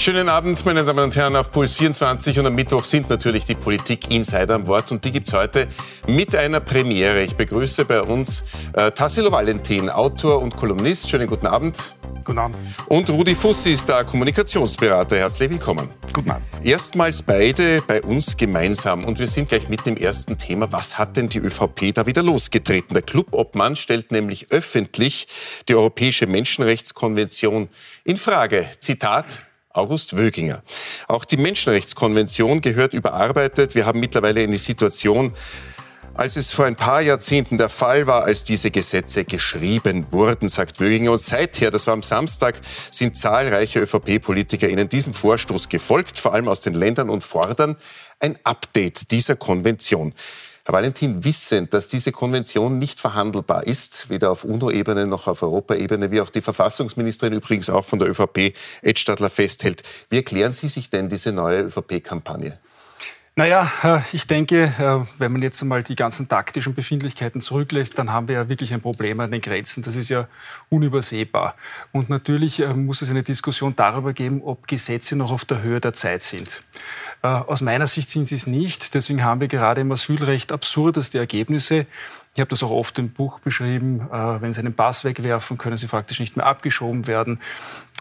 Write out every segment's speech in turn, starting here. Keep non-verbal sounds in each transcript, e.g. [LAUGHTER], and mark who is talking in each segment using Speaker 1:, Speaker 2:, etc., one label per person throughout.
Speaker 1: Schönen Abend, meine Damen und Herren, auf Puls 24 und am Mittwoch sind natürlich die Politik-Insider am Wort und die gibt es heute mit einer Premiere. Ich begrüße bei uns äh, Tassilo Valentin, Autor und Kolumnist. Schönen guten Abend.
Speaker 2: Guten Abend.
Speaker 1: Und Rudi Fussi ist da Kommunikationsberater. Herzlich willkommen.
Speaker 2: Guten Abend.
Speaker 1: Erstmals beide bei uns gemeinsam und wir sind gleich mit dem ersten Thema. Was hat denn die ÖVP da wieder losgetreten? Der Clubobmann stellt nämlich öffentlich die Europäische Menschenrechtskonvention in Frage. Zitat, August Wöginger. Auch die Menschenrechtskonvention gehört überarbeitet. Wir haben mittlerweile eine Situation, als es vor ein paar Jahrzehnten der Fall war, als diese Gesetze geschrieben wurden, sagt Wöginger. Und seither, das war am Samstag, sind zahlreiche ÖVP-Politiker ihnen diesem Vorstoß gefolgt, vor allem aus den Ländern, und fordern ein Update dieser Konvention. Herr Valentin, wissend, dass diese Konvention nicht verhandelbar ist, weder auf UNO-Ebene noch auf Europaebene, wie auch die Verfassungsministerin übrigens auch von der ÖVP, Ed Stadler, festhält. Wie erklären Sie sich denn diese neue ÖVP-Kampagne?
Speaker 2: Naja, äh, ich denke, äh, wenn man jetzt einmal die ganzen taktischen Befindlichkeiten zurücklässt, dann haben wir ja wirklich ein Problem an den Grenzen. Das ist ja unübersehbar. Und natürlich äh, muss es eine Diskussion darüber geben, ob Gesetze noch auf der Höhe der Zeit sind. Aus meiner Sicht sind sie es nicht. Deswegen haben wir gerade im Asylrecht absurdeste Ergebnisse. Ich habe das auch oft im Buch beschrieben. Wenn Sie einen Pass wegwerfen, können Sie faktisch nicht mehr abgeschoben werden.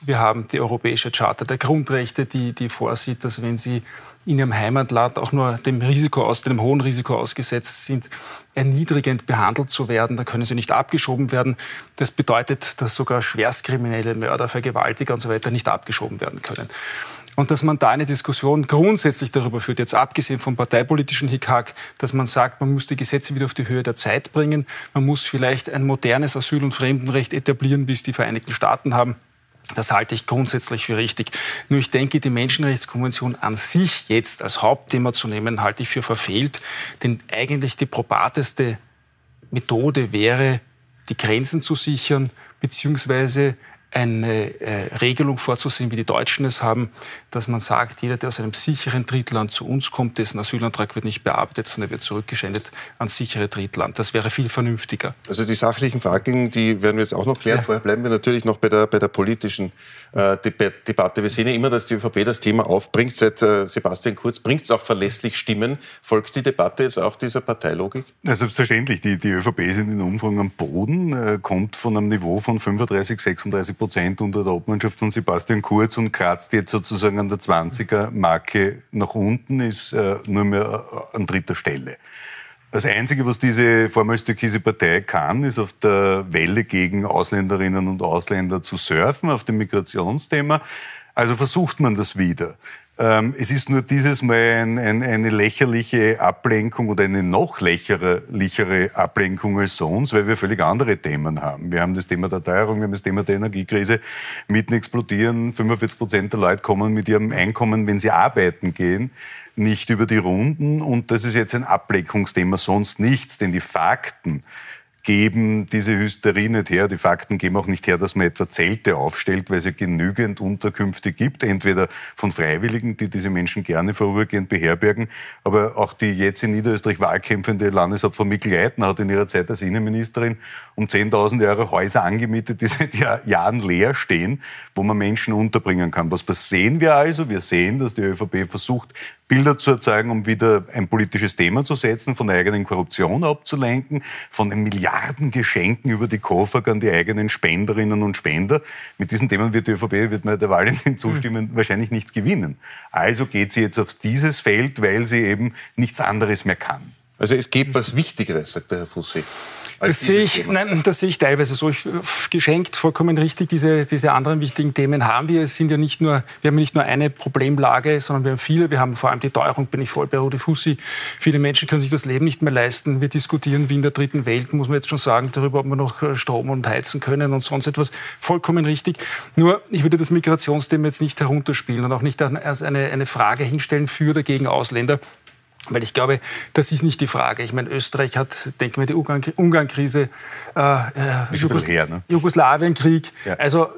Speaker 2: Wir haben die Europäische Charta der Grundrechte, die, die vorsieht, dass wenn Sie in Ihrem Heimatland auch nur dem Risiko aus, dem hohen Risiko ausgesetzt sind, erniedrigend behandelt zu werden, dann können Sie nicht abgeschoben werden. Das bedeutet, dass sogar Schwerstkriminelle, Mörder, Vergewaltiger und so weiter nicht abgeschoben werden können. Und dass man da eine Diskussion grundsätzlich darüber führt, jetzt abgesehen vom parteipolitischen Hickhack, dass man sagt, man muss die Gesetze wieder auf die Höhe der Zeit bringen, man muss vielleicht ein modernes Asyl- und Fremdenrecht etablieren, wie es die Vereinigten Staaten haben. Das halte ich grundsätzlich für richtig. Nur ich denke, die Menschenrechtskonvention an sich jetzt als Hauptthema zu nehmen, halte ich für verfehlt. Denn eigentlich die probateste Methode wäre, die Grenzen zu sichern, beziehungsweise eine äh, Regelung vorzusehen, wie die Deutschen es haben, dass man sagt, jeder, der aus einem sicheren Drittland zu uns kommt, dessen Asylantrag wird nicht bearbeitet, sondern wird zurückgeschändet ans sichere Drittland. Das wäre viel vernünftiger.
Speaker 1: Also die sachlichen Fragen, die werden wir jetzt auch noch klären. Ja. Vorher bleiben wir natürlich noch bei der, bei der politischen äh, Debatte. Wir sehen ja immer, dass die ÖVP das Thema aufbringt. Seit äh, Sebastian Kurz bringt es auch verlässlich Stimmen. Folgt die Debatte jetzt auch dieser Parteilogik?
Speaker 3: Ja, selbstverständlich. Die, die ÖVP ist in den Umfragen am Boden, äh, kommt von einem Niveau von 35, 36 Prozent unter der Obmannschaft von Sebastian Kurz und kratzt jetzt sozusagen an der 20er-Marke nach unten, ist äh, nur mehr äh, an dritter Stelle. Das Einzige, was diese vormals türkise Partei kann, ist auf der Welle gegen Ausländerinnen und Ausländer zu surfen, auf dem Migrationsthema. Also versucht man das wieder. Ähm, es ist nur dieses Mal ein, ein, eine lächerliche Ablenkung oder eine noch lächerlichere Ablenkung als sonst, weil wir völlig andere Themen haben. Wir haben das Thema der Teuerung, wir haben das Thema der Energiekrise. Mieten explodieren, 45 Prozent der Leute kommen mit ihrem Einkommen, wenn sie arbeiten gehen, nicht über die Runden. Und das ist jetzt ein Ablenkungsthema, sonst nichts, denn die Fakten geben diese Hysterie nicht her. Die Fakten geben auch nicht her, dass man etwa Zelte aufstellt, weil es ja genügend Unterkünfte gibt, entweder von Freiwilligen, die diese Menschen gerne vorübergehend beherbergen, aber auch die jetzt in Niederösterreich wahlkämpfende Landeshauptfrau Mikl-Leitner hat in ihrer Zeit als Innenministerin um 10.000 Euro Häuser angemietet, die [LAUGHS] seit Jahren leer stehen, wo man Menschen unterbringen kann. Was sehen wir also? Wir sehen, dass die ÖVP versucht, Bilder zu erzeugen, um wieder ein politisches Thema zu setzen, von der eigenen Korruption abzulenken, von den Milliardengeschenken über die Koffer an die eigenen Spenderinnen und Spender. Mit diesen Themen wird die ÖVP, wird man der Wahl in [LAUGHS] zustimmen, mhm. wahrscheinlich nichts gewinnen. Also geht sie jetzt auf dieses Feld, weil sie eben nichts anderes mehr kann.
Speaker 1: Also es gibt was Wichtigeres, sagt der Herr Fussi.
Speaker 2: Das sehe, ich, nein, das sehe ich teilweise so. Ich, geschenkt, vollkommen richtig. Diese, diese anderen wichtigen Themen haben wir. Es sind ja nicht nur, wir haben nicht nur eine Problemlage, sondern wir haben viele. Wir haben vor allem die Teuerung, bin ich voll bei Rudi Fussi. Viele Menschen können sich das Leben nicht mehr leisten. Wir diskutieren wie in der dritten Welt, muss man jetzt schon sagen, darüber, ob wir noch äh, Strom und heizen können und sonst etwas. Vollkommen richtig. Nur, ich würde das Migrationsthema jetzt nicht herunterspielen und auch nicht als eine, eine Frage hinstellen für oder gegen Ausländer. Weil ich glaube, das ist nicht die Frage. Ich meine, Österreich hat, denken wir, die Ungarn-Krise, äh, äh Jugos ne? Jugoslawienkrieg, ja. also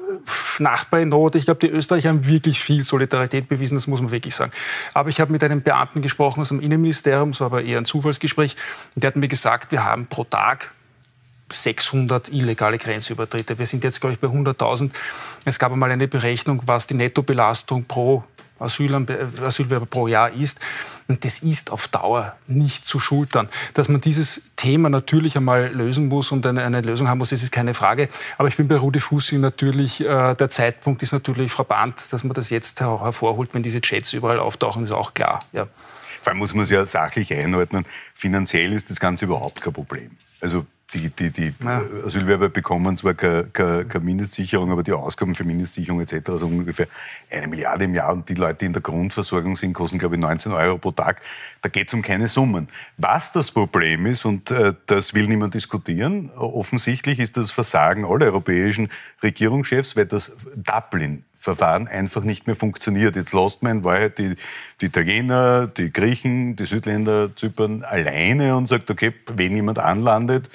Speaker 2: Nachbar in Not. Ich glaube, die Österreicher haben wirklich viel Solidarität bewiesen, das muss man wirklich sagen. Aber ich habe mit einem Beamten gesprochen aus dem Innenministerium, war aber eher ein Zufallsgespräch, und der hat mir gesagt, wir haben pro Tag 600 illegale Grenzübertritte. Wir sind jetzt, glaube ich, bei 100.000. Es gab einmal eine Berechnung, was die Nettobelastung pro Asylwerber pro Jahr ist. Und das ist auf Dauer nicht zu schultern. Dass man dieses Thema natürlich einmal lösen muss und eine, eine Lösung haben muss, das ist keine Frage. Aber ich bin bei Rudi Fussi natürlich, äh, der Zeitpunkt ist natürlich verbannt, dass man das jetzt hervorholt, wenn diese Chats überall auftauchen, ist auch klar. Ja.
Speaker 3: Vor allem muss man es ja sachlich einordnen. Finanziell ist das Ganze überhaupt kein Problem. Also die, die, die ja. Asylwerber bekommen zwar keine, keine, keine, Mindestsicherung, aber die Ausgaben für Mindestsicherung etc. also ungefähr eine Milliarde im Jahr. Und die Leute, die in der Grundversorgung sind, kosten, glaube ich, 19 Euro pro Tag. Da geht es um keine Summen. Was das Problem ist, und äh, das will niemand diskutieren, offensichtlich ist das Versagen aller europäischen Regierungschefs, weil das Dublin Verfahren einfach nicht mehr funktioniert. Jetzt lässt man in Wahrheit die, die Italiener, die Griechen, die Südländer, Zypern alleine und sagt, okay, wenn jemand anlandet,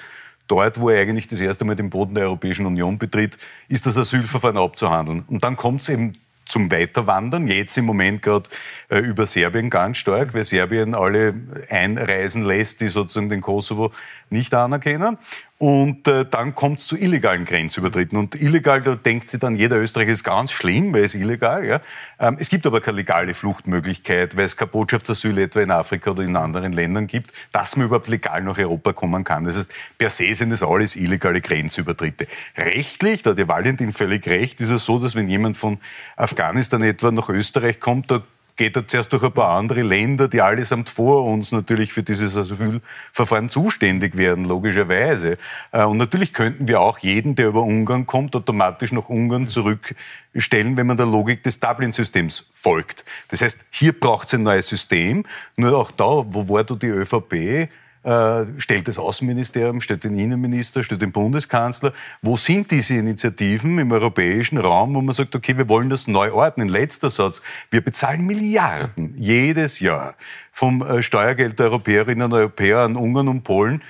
Speaker 3: dort, wo er eigentlich das erste Mal den Boden der Europäischen Union betritt, ist das Asylverfahren abzuhandeln. Und dann kommt es eben zum Weiterwandern. Jetzt im Moment gerade äh, über Serbien ganz stark, weil Serbien alle einreisen lässt, die sozusagen den Kosovo nicht anerkennen. Und äh, dann kommt es zu illegalen Grenzübertritten. Und illegal, da denkt sich dann jeder Österreicher, ist ganz schlimm, weil es illegal. Ja? Ähm, es gibt aber keine legale Fluchtmöglichkeit, weil es kein Botschaftsasyl etwa in Afrika oder in anderen Ländern gibt, dass man überhaupt legal nach Europa kommen kann. Das heißt, per se sind das alles illegale Grenzübertritte. Rechtlich, da hat der Valentin völlig recht, ist es so, dass wenn jemand von Afghanistan etwa nach Österreich kommt, da geht er zuerst durch ein paar andere Länder, die allesamt vor uns natürlich für dieses Asylverfahren zuständig werden, logischerweise. Äh, und natürlich könnten wir auch jeden, der über Ungarn kommt, automatisch nach Ungarn zurückstellen, wenn man der Logik des Dublin-Systems folgt. Das heißt, hier braucht es ein neues System. Nur auch da, wo war du die ÖVP? Äh, stellt das Außenministerium, stellt den Innenminister, stellt den Bundeskanzler. Wo sind diese Initiativen im europäischen Raum, wo man sagt, okay, wir wollen das neu ordnen? Letzter Satz. Wir bezahlen Milliarden jedes Jahr vom äh, Steuergeld der Europäerinnen und Europäer an Ungarn und Polen.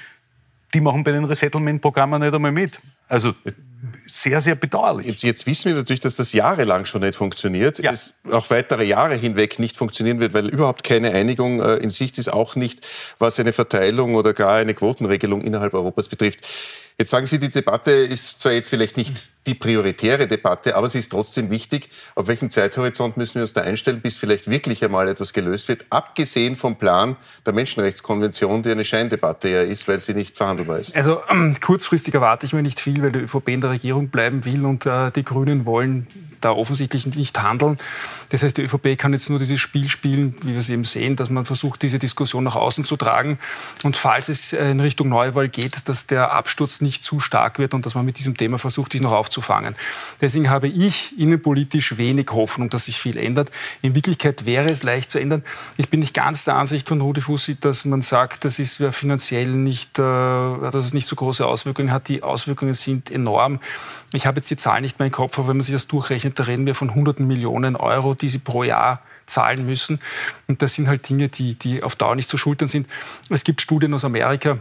Speaker 3: Die machen bei den Resettlement-Programmen nicht einmal mit. Also sehr, sehr bedauerlich.
Speaker 1: Jetzt, jetzt, wissen wir natürlich, dass das jahrelang schon nicht funktioniert, ja. es auch weitere Jahre hinweg nicht funktionieren wird, weil überhaupt keine Einigung äh, in Sicht ist, auch nicht, was eine Verteilung oder gar eine Quotenregelung innerhalb Europas betrifft. Jetzt sagen Sie, die Debatte ist zwar jetzt vielleicht nicht die prioritäre Debatte, aber sie ist trotzdem wichtig. Auf welchem Zeithorizont müssen wir uns da einstellen, bis vielleicht wirklich einmal etwas gelöst wird, abgesehen vom Plan der Menschenrechtskonvention, die eine Scheindebatte ja ist, weil sie nicht verhandelbar ist?
Speaker 2: Also ähm, kurzfristig erwarte ich mir nicht viel, weil die ÖVP in der Regierung bleiben will und äh, die Grünen wollen da offensichtlich nicht handeln. Das heißt, die ÖVP kann jetzt nur dieses Spiel spielen, wie wir es eben sehen, dass man versucht, diese Diskussion nach außen zu tragen. Und falls es in Richtung Neuwahl geht, dass der Absturz nicht zu stark wird und dass man mit diesem Thema versucht, sich noch aufzufangen. Deswegen habe ich innenpolitisch wenig Hoffnung, dass sich viel ändert. In Wirklichkeit wäre es leicht zu ändern. Ich bin nicht ganz der Ansicht von Rudi Fussi, dass man sagt, das ist finanziell nicht, äh, dass es nicht so große Auswirkungen hat. Die Auswirkungen sind enorm. Ich habe jetzt die Zahl nicht mehr im Kopf, aber wenn man sich das durchrechnet, ausgerechnet, da reden wir von hunderten Millionen Euro, die sie pro Jahr zahlen müssen. Und das sind halt Dinge, die, die auf Dauer nicht zu schultern sind. Es gibt Studien aus Amerika,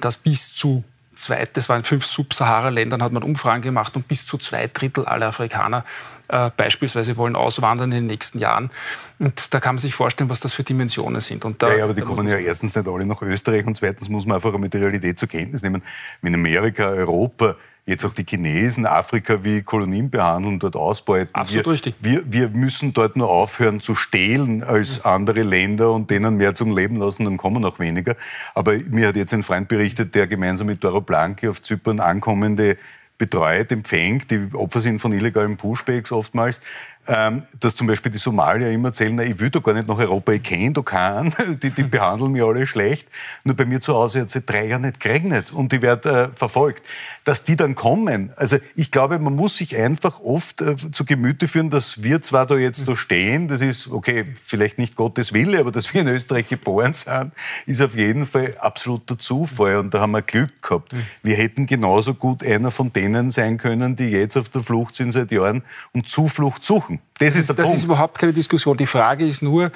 Speaker 2: dass bis zu zwei, das waren fünf Sub-Sahara-Ländern, hat man Umfragen gemacht und bis zu zwei Drittel aller Afrikaner äh, beispielsweise wollen auswandern in den nächsten Jahren. Und da kann man sich vorstellen, was das für Dimensionen sind. Und
Speaker 3: da, ja, ja, aber die kommen ja erstens nicht alle nach Österreich und zweitens muss man einfach mit der Realität zur Kenntnis nehmen. Wenn Amerika, Europa jetzt auch die Chinesen Afrika wie Kolonien behandeln, dort ausbeuten.
Speaker 2: Absolut
Speaker 3: wir,
Speaker 2: richtig.
Speaker 3: Wir, wir müssen dort nur aufhören zu stehlen als andere Länder und denen mehr zum Leben lassen, dann kommen auch weniger. Aber mir hat jetzt ein Freund berichtet, der gemeinsam mit Doro Blanchi auf Zypern ankommende betreut, empfängt. Die Opfer sind von illegalen Pushbacks oftmals dass zum Beispiel die Somalier immer erzählen, na, ich will da gar nicht nach Europa, ich kenne da keinen, [LAUGHS] die, die behandeln mich alle schlecht. Nur bei mir zu Hause hat es seit drei Jahren nicht geregnet und ich werde äh, verfolgt. Dass die dann kommen, also ich glaube, man muss sich einfach oft äh, zu Gemüte führen, dass wir zwar da jetzt da stehen, das ist, okay, vielleicht nicht Gottes Wille, aber dass wir in Österreich geboren sind, ist auf jeden Fall absoluter Zufall und da haben wir Glück gehabt. Wir hätten genauso gut einer von denen sein können, die jetzt auf der Flucht sind seit Jahren und Zuflucht suchen suchen.
Speaker 2: Das, ist, der das Punkt. ist überhaupt keine Diskussion. Die Frage ist nur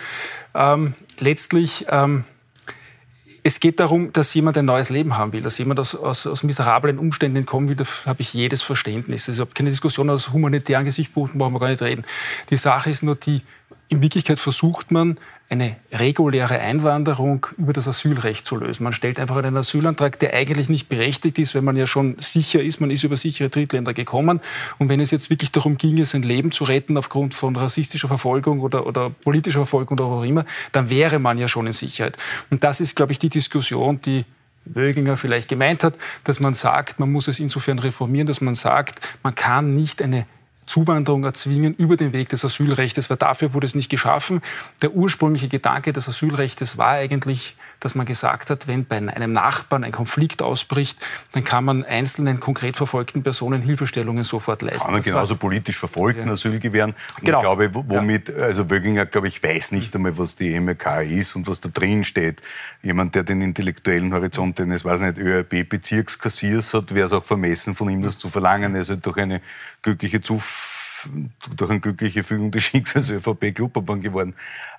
Speaker 2: ähm, letztlich, ähm, es geht darum, dass jemand ein neues Leben haben will, dass jemand aus, aus, aus miserablen Umständen entkommen will, da habe ich jedes Verständnis. Also keine Diskussion aus humanitären Gesichtspunkten brauchen wir gar nicht reden. Die Sache ist nur die, in Wirklichkeit versucht man, eine reguläre Einwanderung über das Asylrecht zu lösen. Man stellt einfach einen Asylantrag, der eigentlich nicht berechtigt ist, wenn man ja schon sicher ist, man ist über sichere Drittländer gekommen. Und wenn es jetzt wirklich darum ginge, sein Leben zu retten aufgrund von rassistischer Verfolgung oder, oder politischer Verfolgung oder auch immer, dann wäre man ja schon in Sicherheit. Und das ist, glaube ich, die Diskussion, die Wöginger vielleicht gemeint hat, dass man sagt, man muss es insofern reformieren, dass man sagt, man kann nicht eine Zuwanderung erzwingen über den Weg des Asylrechts, weil dafür wurde es nicht geschaffen. Der ursprüngliche Gedanke des Asylrechts war eigentlich, dass man gesagt hat, wenn bei einem Nachbarn ein Konflikt ausbricht, dann kann man einzelnen konkret verfolgten Personen Hilfestellungen sofort leisten.
Speaker 3: Kann man
Speaker 2: das
Speaker 3: genauso politisch verfolgten
Speaker 2: ja.
Speaker 3: Asyl gewähren. Und genau. ich glaube, womit, also Wöginger, glaube ich, weiß nicht einmal, was die MRK ist und was da drin steht. Jemand, der den intellektuellen Horizont eines, weiß nicht, ÖRB-Bezirkskassiers hat, wäre es auch vermessen von ihm, das zu verlangen. Er ist halt durch eine glückliche Zufall durch eine glückliche Fügung des Schicksals ÖVP Klubverband geworden.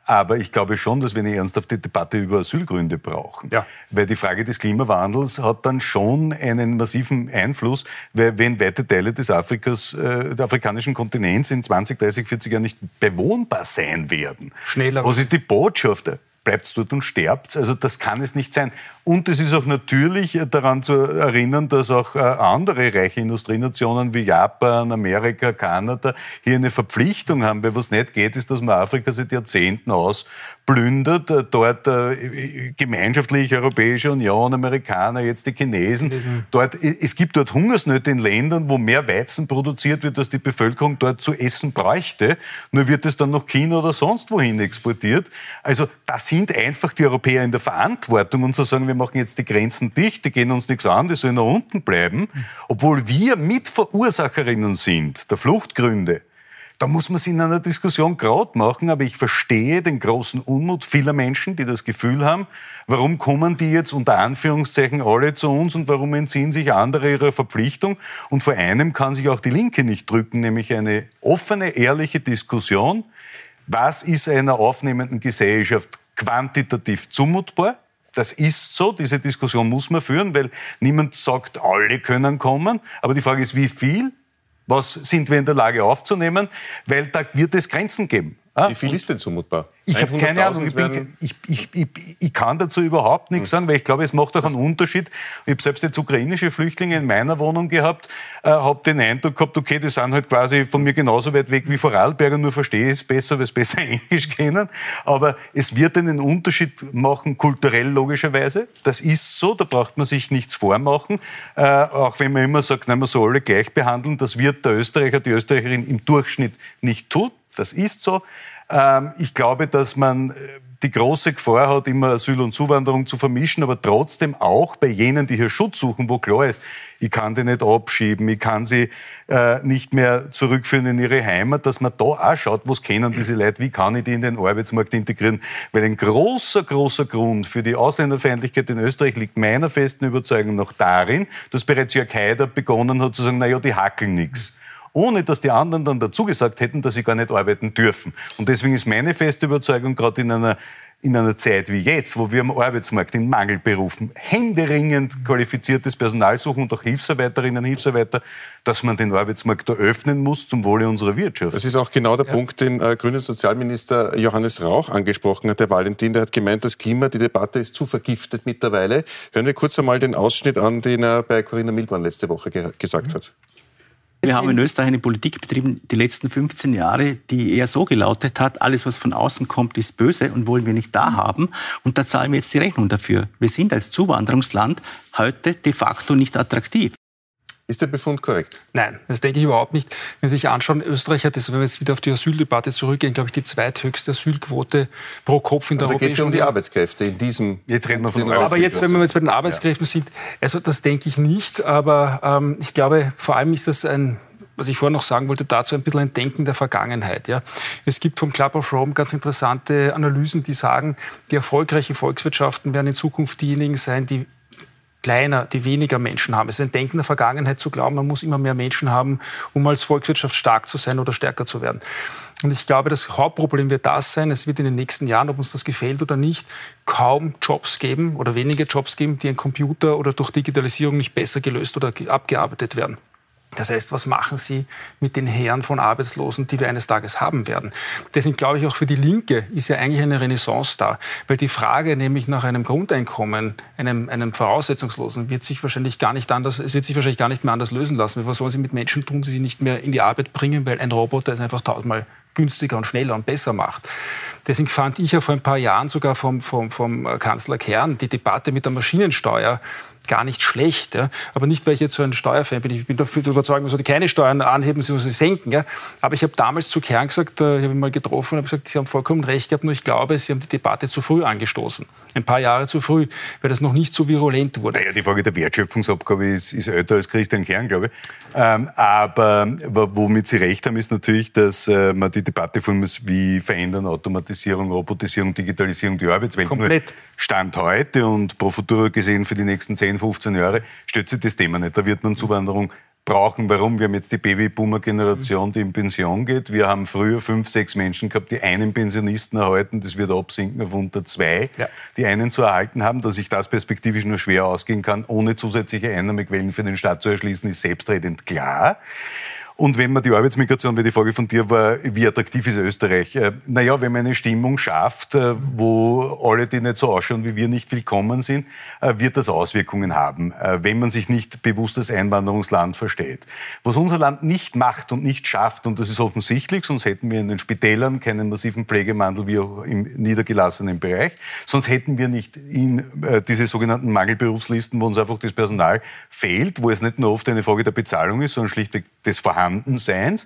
Speaker 3: Aber ich glaube schon, dass wir eine ernsthafte Debatte über Asylgründe brauchen. Ja. Weil die Frage des Klimawandels hat dann schon einen massiven Einfluss, weil wenn weite Teile des Afrikas, äh, der afrikanischen Kontinents in 20, 30, 40 Jahren nicht bewohnbar sein werden.
Speaker 2: Schneller.
Speaker 3: Was ist die Botschaft? Bleibt dort und sterbt. Also das kann es nicht sein. Und es ist auch natürlich daran zu erinnern, dass auch äh, andere reiche Industrienationen wie Japan, Amerika, Kanada hier eine Verpflichtung haben. Weil was nicht geht, ist, dass man Afrika seit Jahrzehnten aus plündert, äh, dort äh, gemeinschaftlich Europäische Union, Amerikaner, jetzt die Chinesen. Dort, es gibt dort Hungersnöte in Ländern, wo mehr Weizen produziert wird, als die Bevölkerung dort zu essen bräuchte. Nur wird es dann nach China oder sonst wohin exportiert. Also da sind einfach die Europäer in der Verantwortung und zu sagen, wir machen jetzt die Grenzen dicht, die gehen uns nichts an, die sollen nach unten bleiben, obwohl wir Mitverursacherinnen sind der Fluchtgründe. Da muss man sich in einer Diskussion gerade machen, aber ich verstehe den großen Unmut vieler Menschen, die das Gefühl haben, warum kommen die jetzt unter Anführungszeichen alle zu uns und warum entziehen sich andere ihrer Verpflichtung? Und vor einem kann sich auch die Linke nicht drücken, nämlich eine offene, ehrliche Diskussion. Was ist einer aufnehmenden Gesellschaft quantitativ zumutbar? Das ist so, diese Diskussion muss man führen, weil niemand sagt, alle können kommen. Aber die Frage ist, wie viel was sind wir in der Lage aufzunehmen? Weil da wird es Grenzen geben.
Speaker 1: Ah, Wie viel ist denn zumutbar?
Speaker 3: Ich habe keine Ahnung. Ich, bin, ich, ich, ich, kann dazu überhaupt nichts sagen, weil ich glaube, es macht auch einen Unterschied. Ich habe selbst jetzt ukrainische Flüchtlinge in meiner Wohnung gehabt, äh, habe den Eindruck gehabt, okay, die sind halt quasi von mir genauso weit weg wie Vorarlberger, nur verstehe ich es besser, weil sie [LAUGHS] besser Englisch kennen. Aber es wird einen Unterschied machen, kulturell logischerweise. Das ist so, da braucht man sich nichts vormachen. Äh, auch wenn man immer sagt, nein, man soll alle gleich behandeln, das wird der Österreicher, die Österreicherin im Durchschnitt nicht tut. Das ist so. Ähm, ich glaube, dass man äh, die große Gefahr hat, immer Asyl und Zuwanderung zu vermischen, aber trotzdem auch bei jenen, die hier Schutz suchen, wo klar ist, ich kann die nicht abschieben, ich kann sie äh, nicht mehr zurückführen in ihre Heimat, dass man da auch schaut, was kennen diese Leute, wie kann ich die in den Arbeitsmarkt integrieren. Weil ein großer, großer Grund für die Ausländerfeindlichkeit in Österreich liegt meiner festen Überzeugung noch darin, dass bereits Jörg Haider begonnen hat zu sagen, naja, die hackeln nichts ohne dass die anderen dann dazu gesagt hätten, dass sie gar nicht arbeiten dürfen. Und deswegen ist meine feste Überzeugung, gerade in einer in einer Zeit wie jetzt, wo wir am Arbeitsmarkt in Mangelberufen händeringend qualifiziertes Personal suchen und auch Hilfsarbeiterinnen und Hilfsarbeiter, dass man den Arbeitsmarkt eröffnen muss zum Wohle unserer Wirtschaft.
Speaker 1: Das ist auch genau der ja. Punkt, den äh, grünen Sozialminister Johannes Rauch angesprochen hat, der Valentin. Der hat gemeint, das Klima, die Debatte ist zu vergiftet mittlerweile. Hören wir kurz einmal den Ausschnitt an, den er bei Corinna Milborn letzte Woche ge gesagt hat.
Speaker 4: Wir haben in Österreich eine Politik betrieben, die letzten 15 Jahre, die eher so gelautet hat, alles, was von außen kommt, ist böse und wollen wir nicht da haben. Und da zahlen wir jetzt die Rechnung dafür. Wir sind als Zuwanderungsland heute de facto nicht attraktiv.
Speaker 1: Ist der Befund korrekt?
Speaker 2: Nein, das denke ich überhaupt nicht. Wenn Sie sich anschauen, Österreich hat, wenn wir jetzt wieder auf die Asyldebatte zurückgehen, glaube ich, die zweithöchste Asylquote pro Kopf in der
Speaker 1: also Europäischen Union. geht es um die Arbeitskräfte in diesem...
Speaker 2: Jetzt reden wir von den Aber jetzt, wenn wir jetzt bei den Arbeitskräften ja. sind, also das denke ich nicht, aber ähm, ich glaube, vor allem ist das ein was ich vorher noch sagen wollte, dazu ein bisschen ein Denken der Vergangenheit. Ja. Es gibt vom Club of Rome ganz interessante Analysen, die sagen, die erfolgreichen Volkswirtschaften werden in Zukunft diejenigen sein, die kleiner, die weniger Menschen haben. Es ist ein Denken der Vergangenheit zu glauben, man muss immer mehr Menschen haben, um als Volkswirtschaft stark zu sein oder stärker zu werden. Und ich glaube, das Hauptproblem wird das sein, es wird in den nächsten Jahren, ob uns das gefällt oder nicht, kaum Jobs geben oder wenige Jobs geben, die ein Computer oder durch Digitalisierung nicht besser gelöst oder abgearbeitet werden. Das heißt, was machen Sie mit den Herren von Arbeitslosen, die wir eines Tages haben werden? Deswegen glaube ich, auch für die Linke ist ja eigentlich eine Renaissance da. Weil die Frage nämlich nach einem Grundeinkommen, einem, einem Voraussetzungslosen, wird sich wahrscheinlich gar nicht anders, es wird sich wahrscheinlich gar nicht mehr anders lösen lassen. Was sollen Sie mit Menschen tun, die sie nicht mehr in die Arbeit bringen, weil ein Roboter es einfach tausendmal günstiger und schneller und besser macht. Deswegen fand ich ja vor ein paar Jahren sogar vom, vom, vom Kanzler Kern die Debatte mit der Maschinensteuer gar nicht schlecht. Ja. Aber nicht, weil ich jetzt so ein Steuerfan bin. Ich bin dafür überzeugt, man sollte keine Steuern anheben, sondern sie senken. Ja. Aber ich habe damals zu Kern gesagt, äh, ich habe ihn mal getroffen und habe gesagt, Sie haben vollkommen recht gehabt, nur ich glaube, Sie haben die Debatte zu früh angestoßen. Ein paar Jahre zu früh, weil das noch nicht so virulent wurde.
Speaker 3: Naja, die Frage der Wertschöpfungsabgabe ist, ist älter als Christian Kern, glaube ich. Ähm, aber womit Sie recht haben, ist natürlich, dass äh, man die Debatte führen muss, wie verändern Automatisierung, Robotisierung, Digitalisierung die Arbeitswelt.
Speaker 2: Komplett. Nur
Speaker 3: Stand heute und pro futuro gesehen für die nächsten 10, 15 Jahre stützt sich das Thema nicht. Da wird man Zuwanderung brauchen. Warum? Wir haben jetzt die Babyboomer-Generation, die in Pension geht. Wir haben früher fünf, sechs Menschen gehabt, die einen Pensionisten erhalten. Das wird absinken auf unter zwei, ja. die einen zu erhalten haben. Dass ich das perspektivisch nur schwer ausgehen kann, ohne zusätzliche Einnahmequellen für den Staat zu erschließen, ist selbstredend klar. Und wenn man die Arbeitsmigration, weil die Frage von dir war, wie attraktiv ist Österreich? Äh, naja, wenn man eine Stimmung schafft, äh, wo alle, die nicht so ausschauen wie wir, nicht willkommen sind, äh, wird das Auswirkungen haben, wenn man sich nicht bewusst als Einwanderungsland versteht. Was unser Land nicht macht und nicht schafft, und das ist offensichtlich, sonst hätten wir in den Spitälern keinen massiven Pflegemandel wie auch im niedergelassenen Bereich, sonst hätten wir nicht in diese sogenannten Mangelberufslisten, wo uns einfach das Personal fehlt, wo es nicht nur oft eine Frage der Bezahlung ist, sondern schlichtweg des Vorhandenen Vorhandenseins,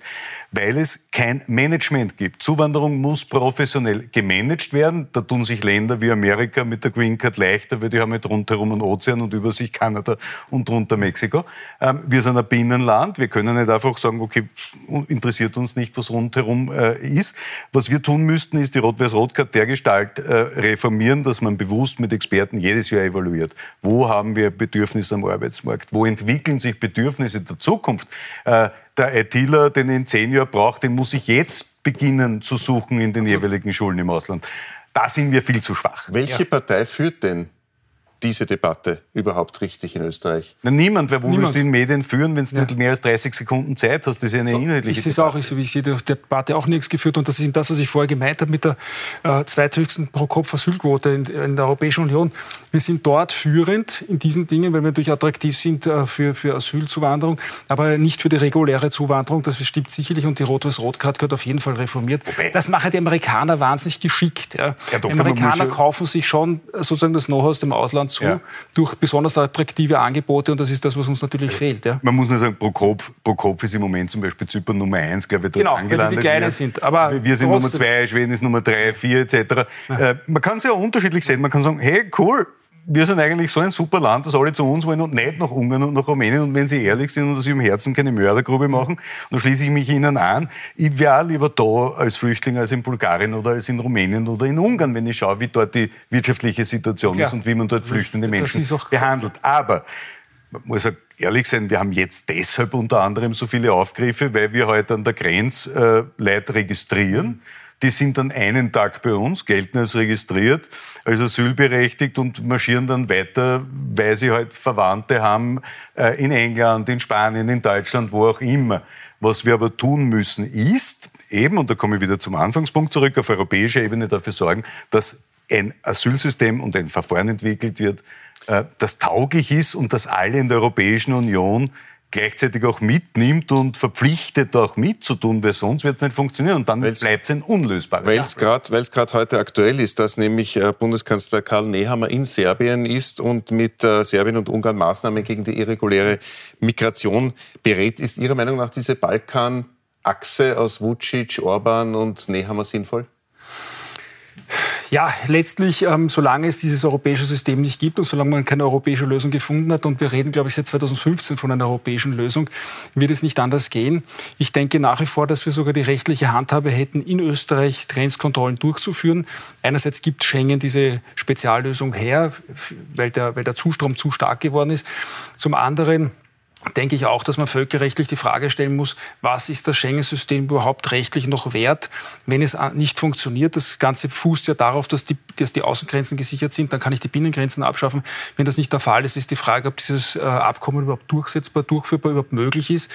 Speaker 3: weil es kein Management gibt. Zuwanderung muss professionell gemanagt werden. Da tun sich Länder wie Amerika mit der Green Card leichter, weil die haben halt rundherum einen Ozean und über sich Kanada und drunter Mexiko. Ähm, wir sind ein Binnenland. Wir können nicht einfach sagen, okay, interessiert uns nicht, was rundherum äh, ist. Was wir tun müssten, ist die Rot-Weiß-Rot-Card dergestalt äh, reformieren, dass man bewusst mit Experten jedes Jahr evaluiert. Wo haben wir Bedürfnisse am Arbeitsmarkt? Wo entwickeln sich Bedürfnisse der Zukunft? Der ITler, den in zehn Jahren braucht, den muss ich jetzt beginnen zu suchen in den jeweiligen Schulen im Ausland. Da sind wir viel zu schwach.
Speaker 1: Welche ja. Partei führt denn diese Debatte überhaupt richtig in Österreich?
Speaker 3: Na, niemand. Wer du in Medien führen, wenn du ja. nicht mehr als 30 Sekunden Zeit hast? Das ist eine inhaltliche
Speaker 2: Ich sehe es auch, ich, sehe die Debatte auch nichts geführt. Und das ist eben das, was ich vorher gemeint habe mit der äh, zweithöchsten Pro-Kopf-Asylquote in, in, der Europäischen Union. Wir sind dort führend in diesen Dingen, weil wir natürlich attraktiv sind äh, für, für Asylzuwanderung, aber nicht für die reguläre Zuwanderung. Das stimmt sicherlich. Und die Rot-Weiß-Rot-Card gehört auf jeden Fall reformiert. Wobei? Das machen die Amerikaner wahnsinnig geschickt. Ja. Ja, Doktor, die Amerikaner kaufen sich schon sozusagen das Know-how aus dem Ausland zu, ja. durch besonders attraktive Angebote und das ist das, was uns natürlich fehlt. Ja.
Speaker 3: Man muss nur sagen, pro Kopf, pro Kopf ist im Moment zum Beispiel Zypern Nummer eins, glaube ich, dort genau, angelandet.
Speaker 2: Weil die Kleinen sind. Aber
Speaker 3: wir sind Nummer zwei, Schweden ist Nummer drei, vier etc. Äh, man kann es ja unterschiedlich sehen. Man kann sagen, hey, cool, wir sind eigentlich so ein super Land, dass alle zu uns wollen und nicht nach Ungarn und nach Rumänien. Und wenn sie ehrlich sind und dass sie im Herzen keine Mördergrube machen, dann schließe ich mich ihnen an. Ich wäre lieber da als Flüchtling als in Bulgarien oder als in Rumänien oder in Ungarn, wenn ich schaue, wie dort die wirtschaftliche Situation ja. ist und wie man dort flüchtende Menschen behandelt. Aber man muss auch ehrlich sein, wir haben jetzt deshalb unter anderem so viele Aufgriffe, weil wir heute an der Grenze äh, Leute registrieren. Mhm die sind dann einen Tag bei uns, gelten als registriert, als asylberechtigt und marschieren dann weiter, weil sie halt Verwandte haben äh, in England, in Spanien, in Deutschland, wo auch immer. Was wir aber tun müssen, ist eben, und da komme ich wieder zum Anfangspunkt zurück, auf europäischer Ebene dafür sorgen, dass ein Asylsystem und ein Verfahren entwickelt wird, äh, das tauglich ist und dass alle in der Europäischen Union gleichzeitig auch mitnimmt und verpflichtet auch mitzutun, weil sonst wird es nicht funktionieren und dann bleibt es ein unlösbares
Speaker 1: Weil es gerade heute aktuell ist, dass nämlich äh, Bundeskanzler Karl Nehammer in Serbien ist und mit äh, Serbien und Ungarn Maßnahmen gegen die irreguläre Migration berät. Ist Ihrer Meinung nach diese Balkan-Achse aus Vucic, Orban und Nehammer sinnvoll?
Speaker 2: Ja, letztlich, ähm, solange es dieses europäische System nicht gibt und solange man keine europäische Lösung gefunden hat, und wir reden, glaube ich, seit 2015 von einer europäischen Lösung, wird es nicht anders gehen. Ich denke nach wie vor, dass wir sogar die rechtliche Handhabe hätten, in Österreich Grenzkontrollen durchzuführen. Einerseits gibt Schengen diese Speziallösung her, weil der, weil der Zustrom zu stark geworden ist. Zum anderen denke ich auch, dass man völkerrechtlich die Frage stellen muss, was ist das Schengen-System überhaupt rechtlich noch wert, wenn es nicht funktioniert. Das Ganze fußt ja darauf, dass die, dass die Außengrenzen gesichert sind. Dann kann ich die Binnengrenzen abschaffen. Wenn das nicht der Fall ist, ist die Frage, ob dieses äh, Abkommen überhaupt durchsetzbar, durchführbar, überhaupt möglich ist.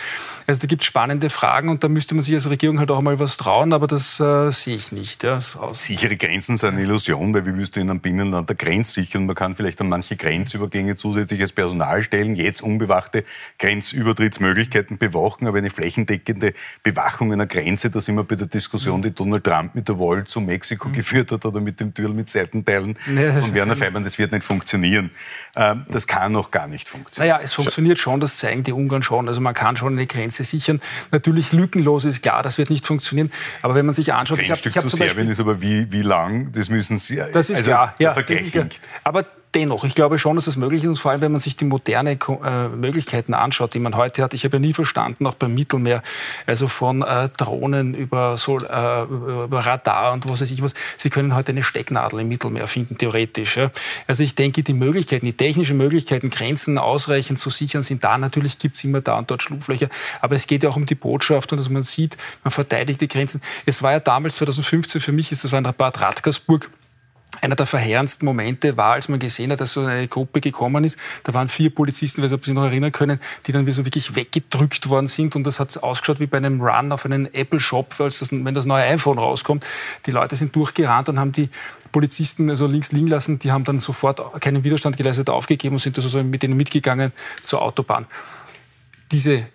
Speaker 2: Also da gibt es spannende Fragen und da müsste man sich als Regierung halt auch mal was trauen, aber das äh, sehe ich nicht. Ja,
Speaker 3: Sichere Grenzen sind eine Illusion, weil wir müssten in einem Binnenland der Grenz sichern. Man kann vielleicht an manche Grenzübergänge zusätzliches Personal stellen, jetzt unbewachte Grenzübertrittsmöglichkeiten bewachen, aber eine flächendeckende Bewachung einer Grenze, da sind wir bei der Diskussion, die Donald Trump mit der Wall zu Mexiko mhm. geführt hat oder mit dem Türl mit Seitenteilen nee, von Werner Feimann, das wird nicht funktionieren. Ähm, das kann noch gar nicht funktionieren.
Speaker 2: Naja, es funktioniert schon, das zeigen die Ungarn schon. Also man kann schon eine Grenze sichern. Natürlich lückenlos ist klar, das wird nicht funktionieren. Aber wenn man sich anschaut,
Speaker 3: das ich habe hab zu Serbien ist aber wie, wie lang, das müssen Sie.
Speaker 2: Das ist also klar, ja. Das klar. Aber dennoch, ich glaube schon, dass das möglich ist. Vor allem, wenn man sich die modernen äh, Möglichkeiten anschaut, die man heute hat. Ich habe ja nie verstanden, auch beim Mittelmeer, also von äh, Drohnen über, so, äh, über Radar und was weiß ich was. Sie können heute eine Stecknadel im Mittelmeer finden, theoretisch. Ja. Also ich denke, die Möglichkeiten, die technischen Möglichkeiten, Grenzen ausreichend zu sichern, sind da. Natürlich gibt es immer da und dort Schlupflöcher. Aber es geht ja auch um die Botschaft und dass man sieht, man verteidigt die Grenzen. Es war ja damals 2015 für mich, ist das war in Bad Radkersburg, einer der verheerendsten Momente war, als man gesehen hat, dass so eine Gruppe gekommen ist. Da waren vier Polizisten, weiß nicht, ob Sie sich noch erinnern können, die dann wie so wirklich weggedrückt worden sind. Und das hat ausgeschaut wie bei einem Run auf einen Apple-Shop, wenn das neue iPhone rauskommt. Die Leute sind durchgerannt und haben die Polizisten also links liegen lassen. Die haben dann sofort keinen Widerstand geleistet, aufgegeben und sind also mit denen mitgegangen zur Autobahn. Diese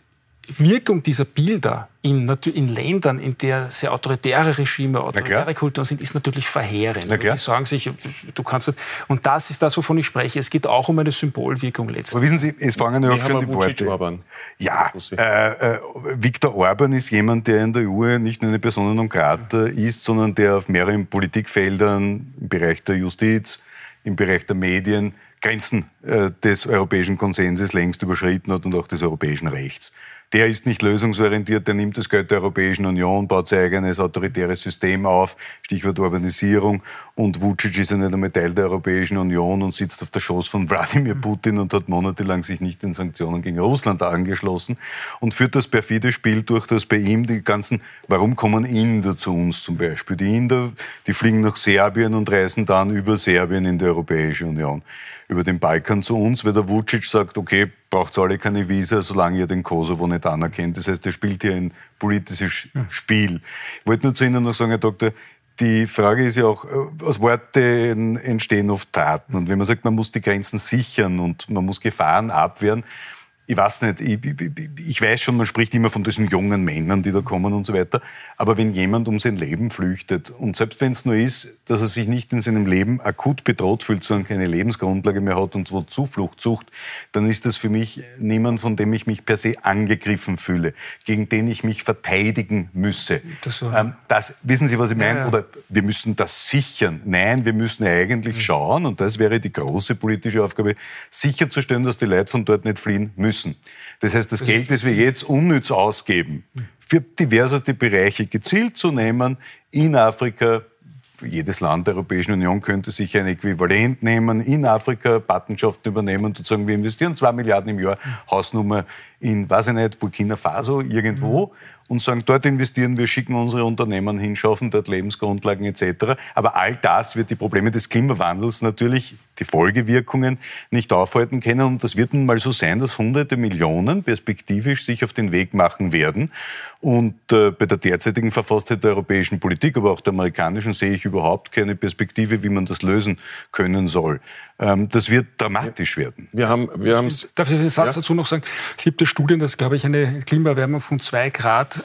Speaker 2: Wirkung dieser Bilder in, in Ländern, in der sehr autoritäre Regime, autoritäre Kulturen sind, ist natürlich verheerend. Na klar. Die sagen sich, du kannst und das ist das, wovon ich spreche. Es geht auch um eine Symbolwirkung letztlich.
Speaker 3: Aber wissen Sie, es fangen ja auch schon die Worte. Orban. Ja, äh, äh, Viktor Orban ist jemand, der in der EU nicht nur eine Person non grata ist, sondern der auf mehreren Politikfeldern im Bereich der Justiz, im Bereich der Medien Grenzen äh, des europäischen Konsenses längst überschritten hat und auch des europäischen Rechts der ist nicht lösungsorientiert, der nimmt das Geld der Europäischen Union, baut sein eigenes autoritäres System auf, Stichwort Urbanisierung. Und Vucic ist ja nicht einmal Teil der Europäischen Union und sitzt auf der Schoß von Wladimir Putin und hat monatelang sich nicht den Sanktionen gegen Russland angeschlossen und führt das perfide Spiel durch, dass bei ihm die ganzen, warum kommen Inder zu uns zum Beispiel? Die Inder, die fliegen nach Serbien und reisen dann über Serbien in die Europäische Union über den Balkan zu uns, weil der Vucic sagt, okay, braucht alle keine Visa, solange ihr den Kosovo nicht anerkennt. Das heißt, er spielt hier ein politisches Spiel. Ich wollte nur zu Ihnen noch sagen, Herr Doktor, die Frage ist ja auch, äh, aus Worten entstehen oft Taten. Und wenn man sagt, man muss die Grenzen sichern und man muss Gefahren abwehren, ich weiß nicht, ich, ich, ich, weiß schon, man spricht immer von diesen jungen Männern, die da kommen und so weiter. Aber wenn jemand um sein Leben flüchtet und selbst wenn es nur ist, dass er sich nicht in seinem Leben akut bedroht fühlt, sondern keine Lebensgrundlage mehr hat und wo Zuflucht sucht, dann ist das für mich niemand, von dem ich mich per se angegriffen fühle, gegen den ich mich verteidigen müsse. Das, ähm, das wissen Sie, was ich meine? Ja, ja. Oder wir müssen das sichern. Nein, wir müssen eigentlich mhm. schauen, und das wäre die große politische Aufgabe, sicherzustellen, dass die Leute von dort nicht fliehen müssen. Das heißt, das, das Geld, das wir jetzt unnütz ausgeben, für diverseste Bereiche gezielt zu nehmen, in Afrika, jedes Land der Europäischen Union könnte sich ein Äquivalent nehmen, in Afrika Patenschaften übernehmen und sagen, wir investieren zwei Milliarden im Jahr, Hausnummer in, weiß ich nicht, Burkina Faso, irgendwo. Mhm und sagen, dort investieren wir, schicken unsere Unternehmen hin, schaffen dort Lebensgrundlagen etc. Aber all das wird die Probleme des Klimawandels natürlich, die Folgewirkungen nicht aufhalten können. Und das wird nun mal so sein, dass hunderte Millionen perspektivisch sich auf den Weg machen werden. Und äh, bei der derzeitigen Verfasstheit der europäischen Politik, aber auch der amerikanischen, sehe ich überhaupt keine Perspektive, wie man das lösen können soll. Ähm, das wird dramatisch werden.
Speaker 2: Wir haben, wir haben Darf ich einen Satz ja? dazu noch sagen? Siebte Studien, dass, glaube ich, eine Klimaerwärmung von zwei Grad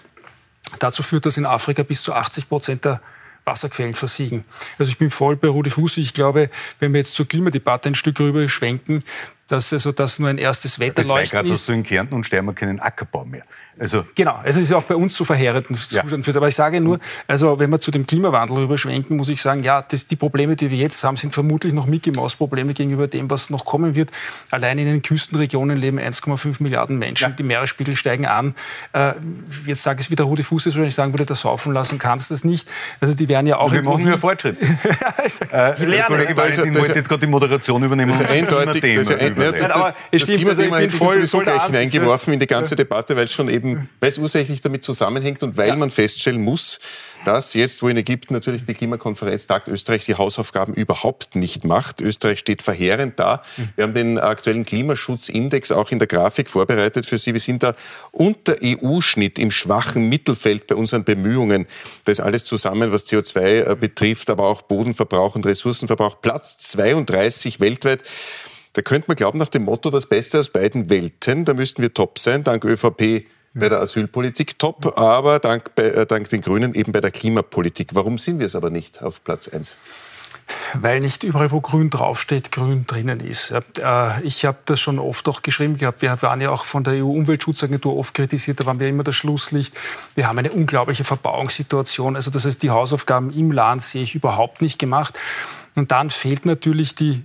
Speaker 2: dazu führt, dass in Afrika bis zu 80 Prozent der Wasserquellen versiegen. Also ich bin voll bei Rudi Fuß. Ich glaube, wenn wir jetzt zur Klimadebatte ein Stück rüber schwenken, dass also das nur ein erstes Wetterleuchten. Bei zwei Grad
Speaker 3: hast du in Kärnten und Steiermark keinen Ackerbau mehr.
Speaker 2: Also genau, also es ist auch bei uns zu verheerenden Zuständen führt. Aber ich sage nur, also wenn wir zu dem Klimawandel überschwenken, muss ich sagen, ja, das, die Probleme, die wir jetzt haben, sind vermutlich noch Mickey Maus Probleme gegenüber dem, was noch kommen wird. Allein in den Küstenregionen leben 1,5 Milliarden Menschen, ja. die Meeresspiegel steigen an. Äh, jetzt sage ich es wieder Rudi Fuß, wenn ich sagen würde, da saufen lassen kannst du das nicht. Also die werden ja auch.
Speaker 3: Wir machen ja Fortschritt. [LAUGHS] äh, der Kollege Valentin wollte jetzt gerade die Moderation übernehmen.
Speaker 1: Das ist, eindeutig, das ist
Speaker 3: überlegt.
Speaker 1: Ja,
Speaker 2: aber
Speaker 1: das stimmt, Klimathema also voll, sowieso gleich hineingeworfen in die ganze Debatte, weil es schon eben, weil es ursächlich damit zusammenhängt und weil ja. man feststellen muss, dass jetzt, wo in Ägypten natürlich die Klimakonferenz tagt, Österreich die Hausaufgaben überhaupt nicht macht. Österreich steht verheerend da. Wir haben den aktuellen Klimaschutzindex auch in der Grafik vorbereitet für Sie. Wir sind da unter EU-Schnitt im schwachen Mittelfeld bei unseren Bemühungen. Das ist alles zusammen, was CO2 äh, betrifft, aber auch Bodenverbrauch und Ressourcenverbrauch. Platz 32 weltweit. Da könnte man glauben, nach dem Motto, das Beste aus beiden Welten, da müssten wir top sein, dank ÖVP bei der Asylpolitik top, aber dank, äh, dank den Grünen eben bei der Klimapolitik. Warum sind wir es aber nicht auf Platz 1?
Speaker 2: Weil nicht überall, wo grün draufsteht, grün drinnen ist. Äh, ich habe das schon oft auch geschrieben gehabt. Wir waren ja auch von der EU-Umweltschutzagentur oft kritisiert. Da waren wir immer das Schlusslicht. Wir haben eine unglaubliche Verbauungssituation. Also das heißt, die Hausaufgaben im Land sehe ich überhaupt nicht gemacht. Und dann fehlt natürlich die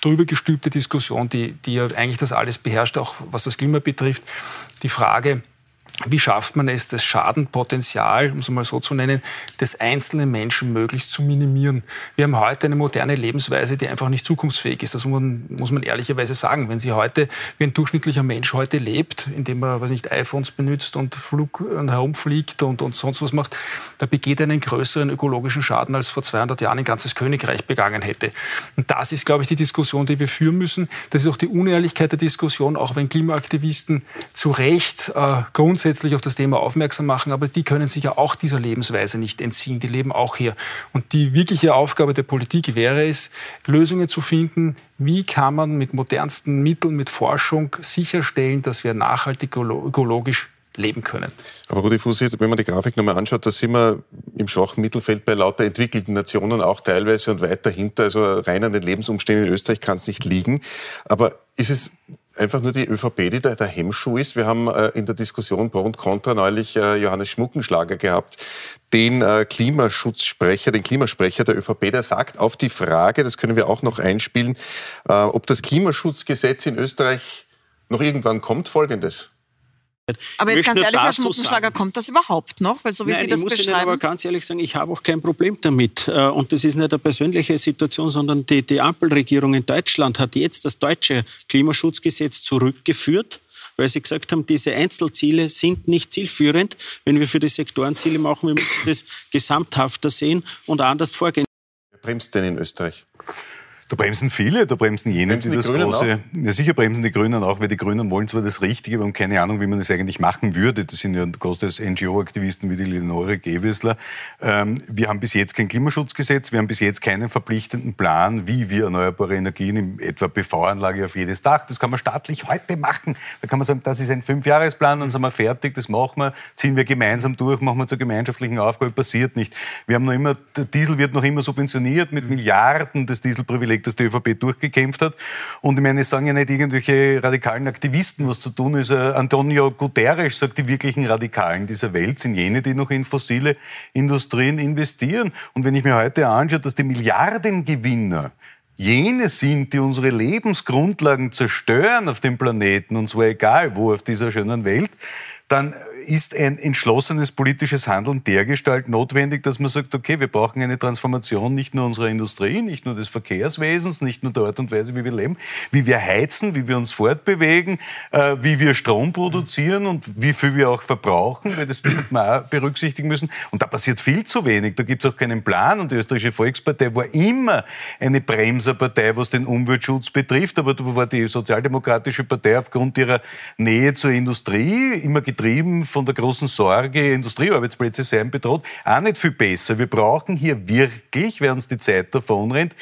Speaker 2: drüber gestülpte Diskussion, die, die ja eigentlich das alles beherrscht, auch was das Klima betrifft. Die Frage, wie schafft man es, das Schadenpotenzial, um es mal so zu nennen, des einzelnen Menschen möglichst zu minimieren? Wir haben heute eine moderne Lebensweise, die einfach nicht zukunftsfähig ist. Das muss man, muss man ehrlicherweise sagen. Wenn Sie heute, wie ein durchschnittlicher Mensch heute lebt, indem er, weiß nicht, iPhones benutzt und, Flug, und herumfliegt und, und sonst was macht, da begeht er einen größeren ökologischen Schaden, als vor 200 Jahren ein ganzes Königreich begangen hätte. Und das ist, glaube ich, die Diskussion, die wir führen müssen. Das ist auch die Unehrlichkeit der Diskussion, auch wenn Klimaaktivisten zu Recht äh, grundsätzlich grundsätzlich auf das Thema aufmerksam machen, aber die können sich ja auch dieser Lebensweise nicht entziehen. Die leben auch hier. Und die wirkliche Aufgabe der Politik wäre es, Lösungen zu finden, wie kann man mit modernsten Mitteln, mit Forschung sicherstellen, dass wir nachhaltig ökologisch leben können.
Speaker 1: Aber Rudi Fusi, wenn man die Grafik nochmal anschaut, da sind wir im schwachen Mittelfeld bei lauter entwickelten Nationen auch teilweise und weit dahinter. Also rein an den Lebensumständen in Österreich kann es nicht liegen. Aber ist es einfach nur die ÖVP, die da der Hemmschuh ist. Wir haben äh, in der Diskussion Pro und Contra neulich äh, Johannes Schmuckenschlager gehabt, den äh, Klimaschutzsprecher, den Klimasprecher der ÖVP, der sagt auf die Frage, das können wir auch noch einspielen, ob das Klimaschutzgesetz in Österreich noch irgendwann kommt, folgendes.
Speaker 5: Aber jetzt ganz ehrlich, Herr Schmuckenschlager, kommt das überhaupt noch?
Speaker 6: Weil so wie Nein, Sie das ich muss beschreiben... Ihnen aber ganz ehrlich sagen, ich habe auch kein Problem damit. Äh, und das ist nicht eine persönliche Situation, sondern die, die Ampelregierung in Deutschland hat jetzt das deutsche Klimaschutzgesetz zurückgeführt weil sie gesagt haben, diese Einzelziele sind nicht zielführend. Wenn wir für die Sektorenziele machen, wir müssen das gesamthafter sehen und anders vorgehen.
Speaker 1: Wer bremst denn in Österreich?
Speaker 3: Da bremsen viele, da bremsen jene, bremsen die, die das Grünen große. Auch? Ja, sicher bremsen die Grünen auch, weil die Grünen wollen zwar das Richtige, aber haben keine Ahnung, wie man das eigentlich machen würde. Das sind ja große NGO-Aktivisten wie die Lenore Gewessler. Ähm, wir haben bis jetzt kein Klimaschutzgesetz, wir haben bis jetzt keinen verpflichtenden Plan, wie wir erneuerbare Energien, in etwa PV-Anlage auf jedes Dach, das kann man staatlich heute machen. Da kann man sagen, das ist ein Fünfjahresplan, dann sind wir fertig, das machen wir, ziehen wir gemeinsam durch, machen wir zur gemeinschaftlichen Aufgabe, passiert nicht. Wir haben noch immer, der Diesel wird noch immer subventioniert mit Milliarden des Dieselprivilegs Weg, das die ÖVP durchgekämpft hat. Und ich meine, es sagen ja nicht irgendwelche radikalen Aktivisten, was zu tun ist. Äh, Antonio Guterres sagt, die wirklichen Radikalen dieser Welt sind jene, die noch in fossile Industrien investieren. Und wenn ich mir heute anschaue, dass die Milliardengewinner jene sind, die unsere Lebensgrundlagen zerstören auf dem Planeten, und zwar egal wo auf dieser schönen Welt, dann ist ein entschlossenes politisches Handeln dergestalt notwendig, dass man sagt, okay, wir brauchen eine Transformation nicht nur unserer Industrie, nicht nur des Verkehrswesens, nicht nur der Art und Weise, wie wir leben, wie wir heizen, wie wir uns fortbewegen, äh, wie wir Strom produzieren und wie viel wir auch verbrauchen, weil das wird man auch berücksichtigen müssen. Und da passiert viel zu wenig. Da gibt es auch keinen Plan. Und die Österreichische Volkspartei war immer eine Bremserpartei, was den Umweltschutz betrifft. Aber da war die Sozialdemokratische Partei aufgrund ihrer Nähe zur Industrie immer getrieben von von der großen Sorge, Industriearbeitsplätze seien bedroht, auch nicht viel besser. Wir brauchen hier wirklich, wer uns die Zeit davonrennt,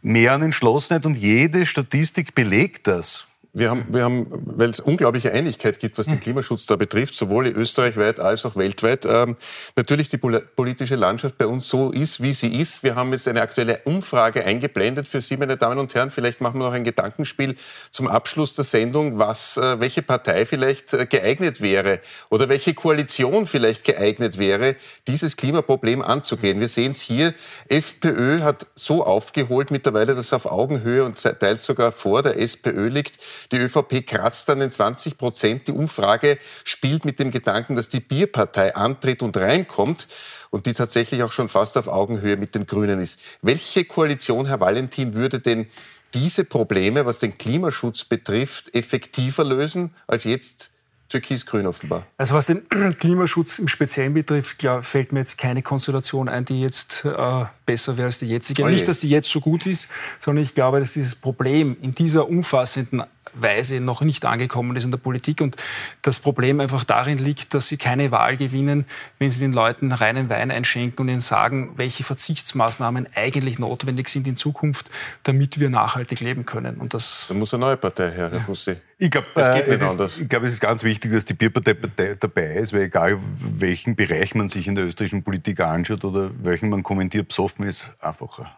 Speaker 3: mehr an Entschlossenheit und jede Statistik belegt das
Speaker 1: wir haben, wir haben weil es unglaubliche Einigkeit gibt, was den Klimaschutz da betrifft, sowohl österreichweit als auch weltweit, ähm, natürlich die politische Landschaft bei uns so ist, wie sie ist. Wir haben jetzt eine aktuelle Umfrage eingeblendet für Sie, meine Damen und Herren. Vielleicht machen wir noch ein Gedankenspiel zum Abschluss der Sendung, was, äh, welche Partei vielleicht äh, geeignet wäre oder welche Koalition vielleicht geeignet wäre, dieses Klimaproblem anzugehen. Wir sehen es hier, FPÖ hat so aufgeholt mittlerweile, dass auf Augenhöhe und teils sogar vor der SPÖ liegt. Die ÖVP kratzt an den 20 Prozent. Die Umfrage spielt mit dem Gedanken, dass die Bierpartei antritt und reinkommt und die tatsächlich auch schon fast auf Augenhöhe mit den Grünen ist. Welche Koalition, Herr Valentin, würde denn diese Probleme, was den Klimaschutz betrifft, effektiver lösen als jetzt Türkis-Grün offenbar.
Speaker 2: Also was den [CLEARS THROAT] Klimaschutz im Speziellen betrifft, klar, fällt mir jetzt keine Konstellation ein, die jetzt äh, besser wäre als die jetzige. Oje. Nicht, dass die jetzt so gut ist, sondern ich glaube, dass dieses Problem in dieser umfassenden Weise noch nicht angekommen ist in der Politik. Und das Problem einfach darin liegt, dass sie keine Wahl gewinnen, wenn sie den Leuten reinen Wein einschenken und ihnen sagen, welche Verzichtsmaßnahmen eigentlich notwendig sind in Zukunft, damit wir nachhaltig leben können. Und das
Speaker 1: da muss eine neue Partei her, Herr Fussi.
Speaker 3: Ich glaube, äh, ich glaube, es ist ganz wichtig, dass die Bierpartei dabei ist, weil egal welchen Bereich man sich in der österreichischen Politik anschaut oder welchen man kommentiert, besoffen ist einfacher.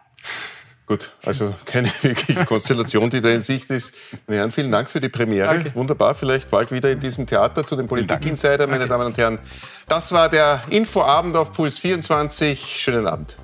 Speaker 1: Gut, also keine [LAUGHS] wirkliche Konstellation, die da in Sicht ist. Meine Herren, vielen Dank für die Premiere. Danke. Wunderbar, vielleicht bald wieder in diesem Theater zu den Politik-Insider, meine Damen und Herren. Das war der Infoabend auf Puls 24. Schönen Abend.